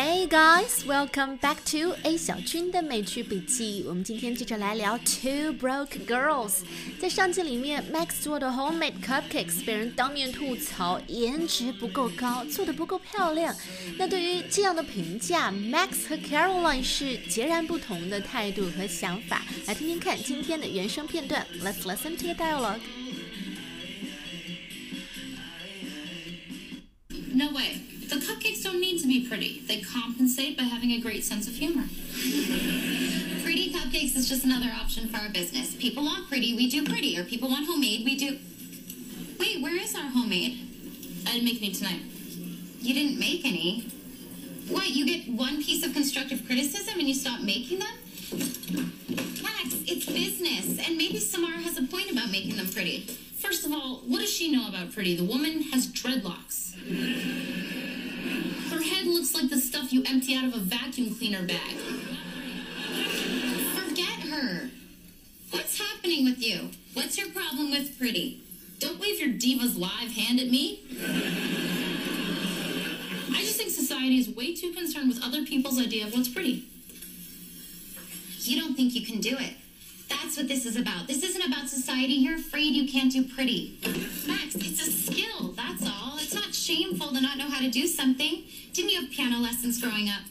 Hey guys, welcome back to A 小军的美剧笔记。我们今天接着来聊 Two Broke Girls。在上集里面，Max 做的 homemade cupcakes 被人当面吐槽颜值不够高，做的不够漂亮。那对于这样的评价，Max 和 Caroline 是截然不同的态度和想法。来听听看今天的原声片段。Let's listen to the dialogue. No way. Be pretty. They compensate by having a great sense of humor. Pretty cupcakes is just another option for our business. People want pretty, we do pretty. Or people want homemade, we do. Wait, where is our homemade? I didn't make any tonight. You didn't make any. What, you get one piece of constructive criticism and you stop making them? Max, it's business. And maybe Semhar has a point about making them pretty. First of all, what does she know about pretty? The woman has dreadlocks. Empty out of a vacuum cleaner bag. Forget her. What's happening with you? What's your problem with pretty? Don't wave your diva's live hand at me. I just think society is way too concerned with other people's idea of what's pretty. You don't think you can do it. That's what this is about. This isn't about society. You're afraid you can't do pretty. Max, it's a skill, that's shameful to not know how to do something. Didn't you have piano lessons growing up?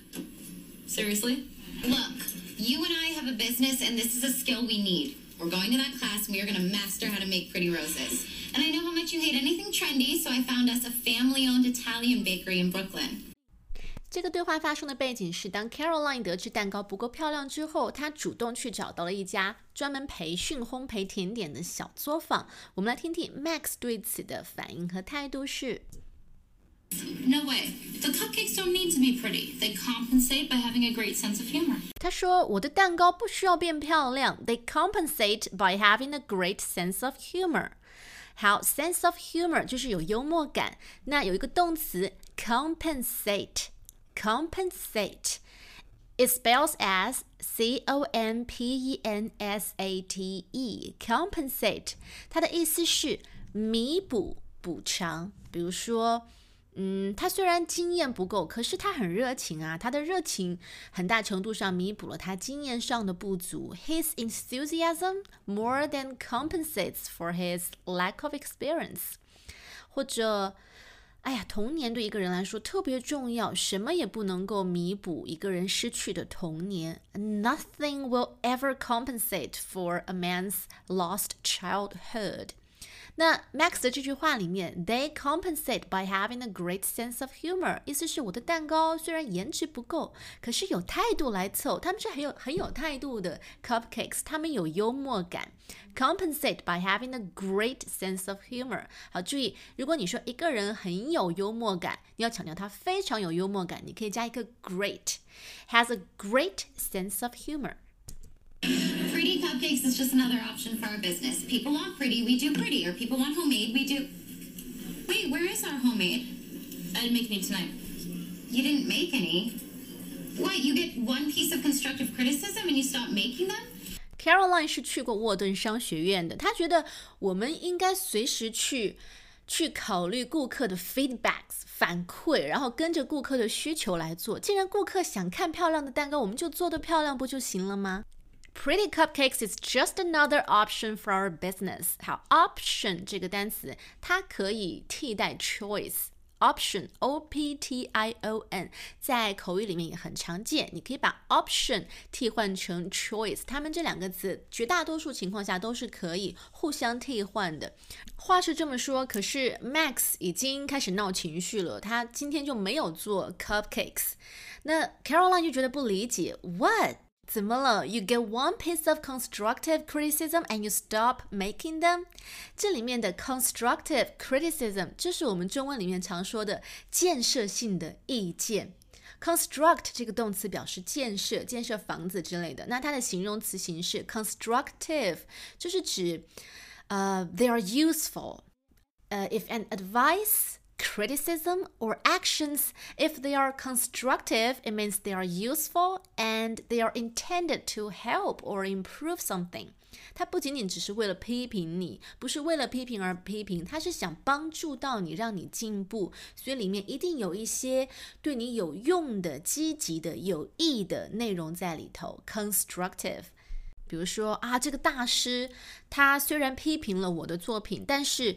Seriously? Look, you and I have a business, and this is a skill we need. We're going to that class, and we are going to master how to make pretty roses. And I know how much you hate anything trendy, so I found us a family owned Italian bakery in Brooklyn. 这个对话发生的背景是，当 Caroline 得知蛋糕不够漂亮之后，她主动去找到了一家专门培训烘焙甜点的小作坊。我们来听听 Max 对此的反应和态度是。 No way. The cupcakes don't need to be pretty. They compensate by having a great sense of humor. 他说：“我的蛋糕不需要变漂亮，They compensate by having a great sense of humor。”好，sense of humor 就是有幽默感。那有一个动词 compensate。compensate. It spells as C O M P E N S A T E. Compensate，它的意思是弥补、补偿。比如说， 嗯，他虽然经验不够，可是他很热情啊。他的热情很大程度上弥补了他经验上的不足。His enthusiasm more than compensates for his lack of experience. 或者。哎呀，童年对一个人来说特别重要，什么也不能够弥补一个人失去的童年。Nothing will ever compensate for a man's lost childhood. 那 Max 的这句话里面，They compensate by having a great sense of humor，意思是我的蛋糕虽然颜值不够，可是有态度来凑，他们是很有很有态度的 cupcakes，他们有幽默感。Compensate by having a great sense of humor。好，注意，如果你说一个人很有幽默感，你要强调他非常有幽默感，你可以加一个 great，has a great sense of humor。 Cupcakes is just another option for our business. People want pretty, we do pretty. Or people want homemade, we do. Wait, where is our homemade? I didn't make any tonight. You didn't make any. What, you get one piece of constructive criticism and you stop making them? Caroline 是去过沃顿商学院的，她觉得我们应该随时去去考虑顾客的 feedbacks 反馈，然后跟着顾客的需求来做。既然顾客想看漂亮的蛋糕，我们就做的漂亮不就行了吗 ？Pretty cupcakes is just another option for our business。好，option 这个单词它可以替代 choice。option o p t i o n 在口语里面也很常见，你可以把 option 替换成 choice，它们这两个字绝大多数情况下都是可以互相替换的。话是这么说，可是 Max 已经开始闹情绪了，他今天就没有做 cupcakes。那 Caroline 就觉得不理解，What？ 怎么了？You get one piece of constructive criticism and you stop making them？这里面的 constructive criticism 就是我们中文里面常说的建设性的意见。construct 这个动词表示建设，建设房子之类的。那它的形容词形式 constructive 就是指，呃、uh,，they are useful。呃、uh,，if an advice criticism or actions. If they are constructive, it means they are useful and they are intended to help or improve something. 它不仅仅只是为了批评你，不是为了批评而批评，它是想帮助到你，让你进步。所以里面一定有一些对你有用的、积极的、有益的内容在里头。Constructive，比如说啊，这个大师他虽然批评了我的作品，但是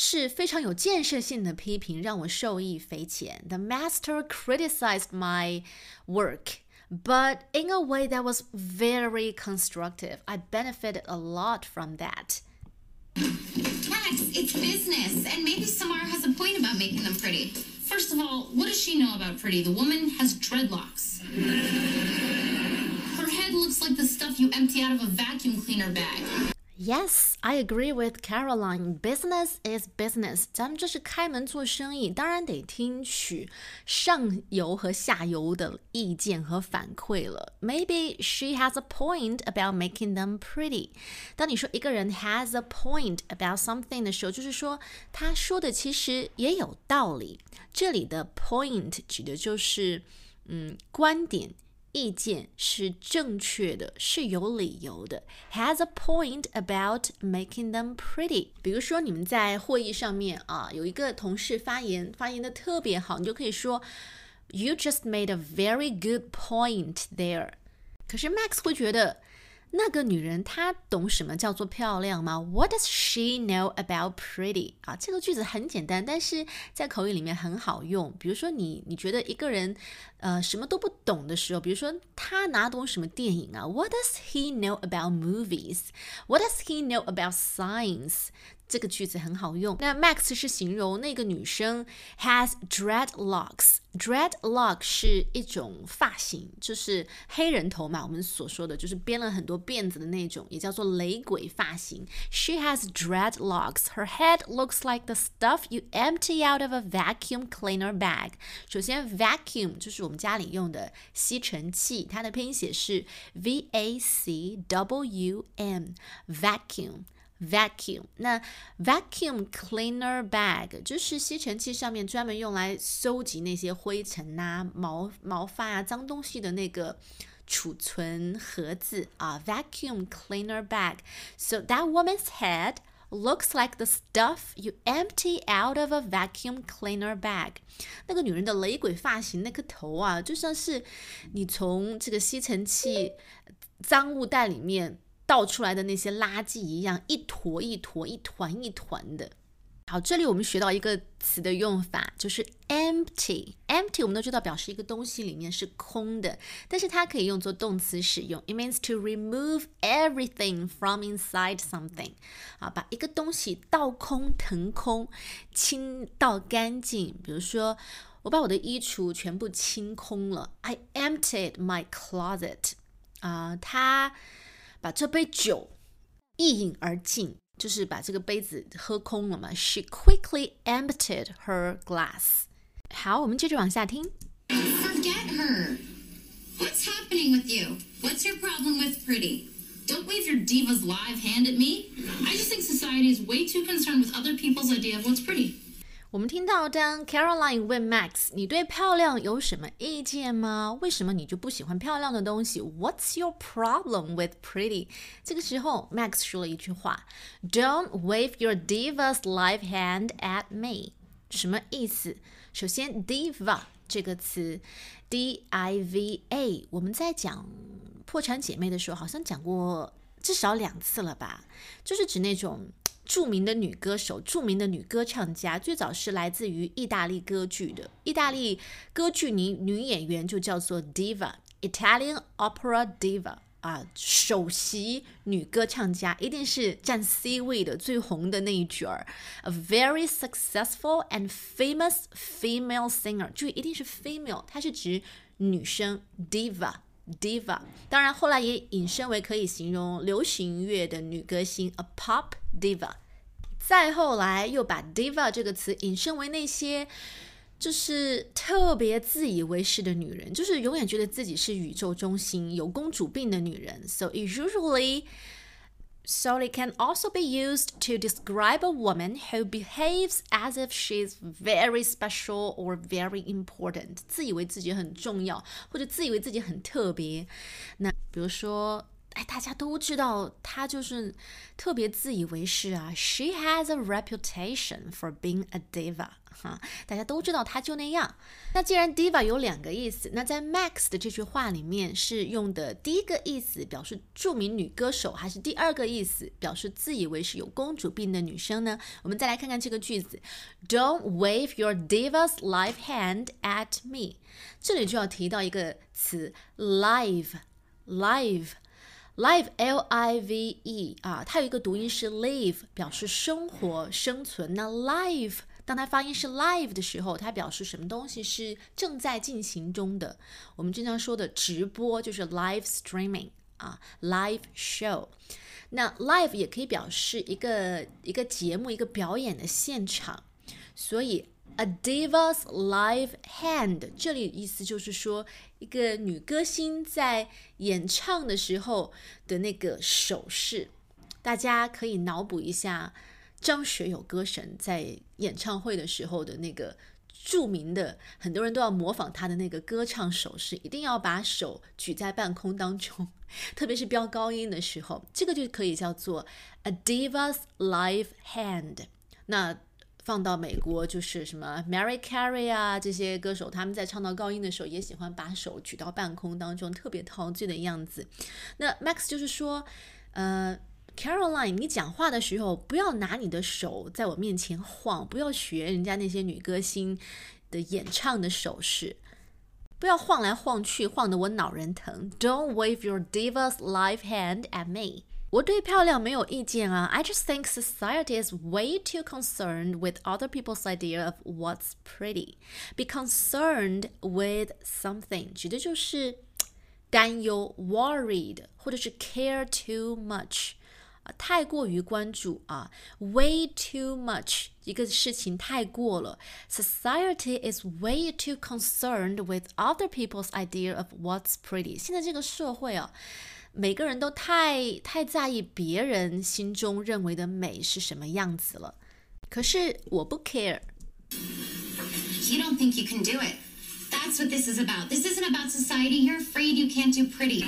是非常有建设性的批评，让我受益匪浅。The master criticized my work. But in a way that was very constructive. I benefited a lot from that. Max, it's business, and maybe Semhar has a point about making them pretty. First of all, what does she know about pretty? The woman has dreadlocks. Her head looks like the stuff you empty out of a vacuum cleaner bag. Yes, I agree with Caroline. Business is business. 咱们这是开门做生意，当然得听取上游和下游的意见和反馈了。Maybe she has a point about making them pretty. 当你说一个人 has a point about something 的时候，就是说他说的其实也有道理。这里的 point 指的就是嗯观点。意见是正确的，是有理由的。Has a point about making them pretty。比如说，你们在会议上面啊，有一个同事发言，发言的特别好，你就可以说，You just made a very good point there。可是 Max 会觉得。那个女人她懂什么叫做漂亮吗？What does she know about pretty？啊，这个句子很简单，但是在口语里面很好用。比如说你你觉得一个人呃什么都不懂的时候，比如说他哪懂什么电影啊？What does he know about movies？What does he know about science？这个句子很好用。那 Max 是形容那个女生 has dreadlocks。dreadlock 是一种发型，就是黑人头嘛，我们所说的就是编了很多辫子的那种，也叫做雷鬼发型。She has dreadlocks. Her head looks like the stuff you empty out of a vacuum cleaner bag. 首先，vacuum 就是我们家里用的吸尘器，它的拼写是 V A C W M，vacuum。vacuum， Vacuum，那 vacuum cleaner bag 就是吸尘器上面专门用来收集那些灰尘呐、毛毛发啊、脏东西的那个储存盒子啊，vacuum cleaner bag. So that woman's head looks like the stuff you empty out of a vacuum cleaner bag. 那个女人的雷鬼发型，那颗头啊，就像是你从这个吸尘器脏物袋里面。倒出来的那些垃圾一样，一坨一坨、一团一团的。好，这里我们学到一个词的用法，就是 empty。empty 我们都知道表示一个东西里面是空的，但是它可以用作动词使用。It means to remove everything from inside something。啊，把一个东西倒空、腾空、清倒干净。比如说，我把我的衣橱全部清空了。I emptied my closet。啊，它。把这杯酒一饮而尽，就是把这个杯子喝空了嘛。She quickly emptied her glass。好，我们接着往下听。Forget her. What's happening with you? What's your problem with pretty? Don't wave your diva's live hand at me. I just think society is way too concerned with other people's idea of what's pretty. 我们听到当 Caroline 问 Max：“ 你对漂亮有什么意见吗？为什么你就不喜欢漂亮的东西？”What's your problem with pretty？这个时候，Max 说了一句话：“Don't wave your diva's life hand at me。”什么意思？首先，diva 这个词，D I V A，我们在讲破产姐妹的时候，好像讲过至少两次了吧？就是指那种。著名的女歌手，著名的女歌唱家，最早是来自于意大利歌剧的。意大利歌剧女女演员就叫做 diva，Italian opera diva 啊，首席女歌唱家一定是占 C 位的，最红的那一角儿。A very successful and famous female singer，注意一定是 female，它是指女生 diva。diva，当然后来也引申为可以形容流行乐的女歌星，a pop diva。再后来又把 diva 这个词引申为那些就是特别自以为是的女人，就是永远觉得自己是宇宙中心、有公主病的女人。So it usually So it can also be used to describe a woman who behaves as if she's very special or very important，自以为自己很重要，或者自以为自己很特别。那比如说。 哎，大家都知道她就是特别自以为是啊。She has a reputation for being a diva，哈，大家都知道她就那样。那既然 diva 有两个意思，那在 Max 的这句话里面是用的第一个意思表示著名女歌手，还是第二个意思表示自以为是有公主病的女生呢？我们再来看看这个句子：Don't wave your diva's live hand at me。这里就要提到一个词，live，live。Live, Live L I V E 啊，它有一个读音是 live，表示生活、生存。那 live，当它发音是 live 的时候，它表示什么东西是正在进行中的。我们经常说的直播就是 live streaming 啊，live show。那 live 也可以表示一个一个节目、一个表演的现场，所以。A diva's live hand，这里意思就是说，一个女歌星在演唱的时候的那个手势。大家可以脑补一下张学友歌神在演唱会的时候的那个著名的，很多人都要模仿他的那个歌唱手势，一定要把手举在半空当中，特别是飙高音的时候，这个就可以叫做 a diva's live hand。那放到美国就是什么 Mary Carey 啊这些歌手，他们在唱到高音的时候也喜欢把手举到半空当中，特别陶醉的样子。那 Max 就是说，呃，Caroline，你讲话的时候不要拿你的手在我面前晃，不要学人家那些女歌星的演唱的手势，不要晃来晃去，晃得我脑仁疼。Don't wave your diva's live hand at me. 我对漂亮没有意见啊。I just think society is way too concerned with other people's idea of what's pretty. Be concerned with something 指的就是担忧 worried 或者是 care too much 啊，太过于关注啊，way too much 一个事情太过了。Society is way too concerned with other people's idea of what's pretty. 现在这个社会啊。 每个人都太太在意别人心中认为的美是什么样子了。可是我不 care。You don't think you can do it. That's what this is about. This isn't about society. You're afraid you can't do pretty.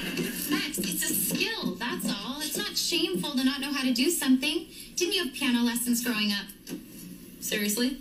Max, it's a skill, that's all. It's not shameful to not know how to do something. Didn't you have piano lessons growing up? Seriously?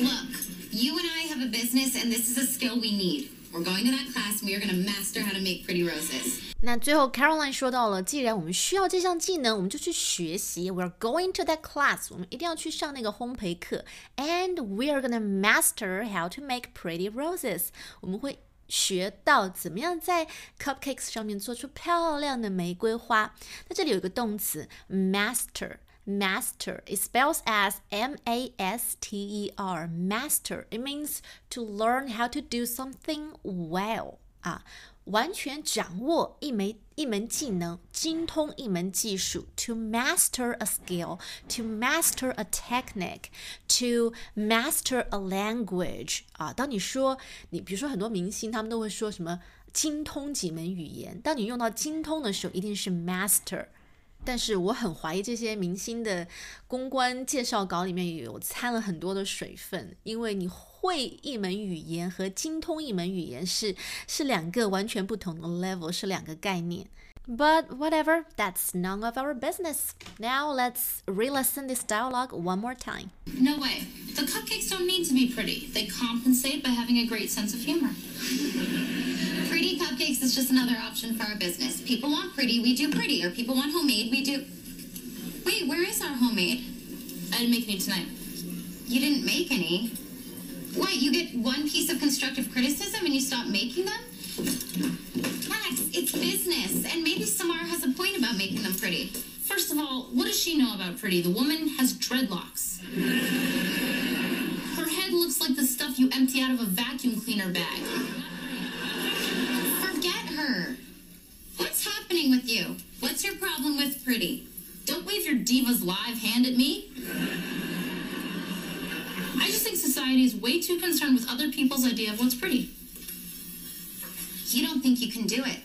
Look, you and I have a business, and this is a skill we need. We're going to that class, we are going to master how to make pretty roses. 那最后，Caroline 说到了，既然我们需要这项技能，我们就去学习。We're going to that class，我们一定要去上那个烘焙课。And we are gonna master how to make pretty roses，我们会学到怎么样在 cupcakes 上面做出漂亮的玫瑰花。那这里有一个动词 master。Master. It spells as M A S T E R. Master. It means to learn how to do something well. 啊，完全掌握一枚一门技能，精通一门技术，to master a skill, to master a technique, to master a language 啊。当你说你，比如说很多明星，他们都会说什么精通几门语言。当你用到精通的时候，一定是 master。 但是我很怀疑这些明星的公关介绍稿里面有掺了很多的水分，因为你。会一门语言和精通一门语言是是两个完全不同的 level，是两个概念。But whatever, that's none of our business. Now let's re-listen this dialogue one more time. No way. The cupcakes don't need to be pretty. They compensate by having a great sense of humor. cupcakes is just another option for our business. People want pretty, we do pretty. Or people want homemade, we do. Wait, where is our homemade? I didn't make any tonight. You didn't make any? What, you get one piece of constructive criticism and you stop making them? Max, it's business, and maybe Semhar has a point about making them pretty. First of all, what does she know about pretty? The woman has dreadlocks. Her head looks like the stuff you empty out of a vacuum cleaner bag. Her. What's happening with you? What's your problem with pretty? Don't wave your diva's live hand at me. I just think society is way too concerned with other people's idea of what's pretty. You don't think you can do it.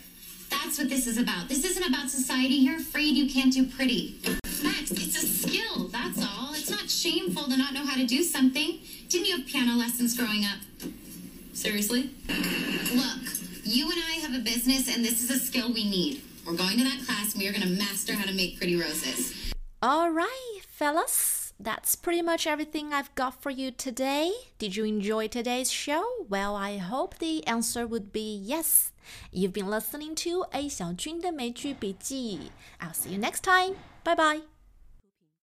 That's what this is about. This isn't about society. You're afraid you can't do pretty. Max, it's a skill. That's all. It's not shameful to not know how to do something. Didn't you have piano lessons growing up? Seriously? Look, you and I have a business, and this is a skill we need. We're going to that class, and we are going to master how to make pretty roses. All right, fellas. That's pretty much everything I've got for you today. Did you enjoy today's show? Well, I hope the answer would be yes. You've been listening to A 小军的美剧笔记. I'll see you next time. Bye bye.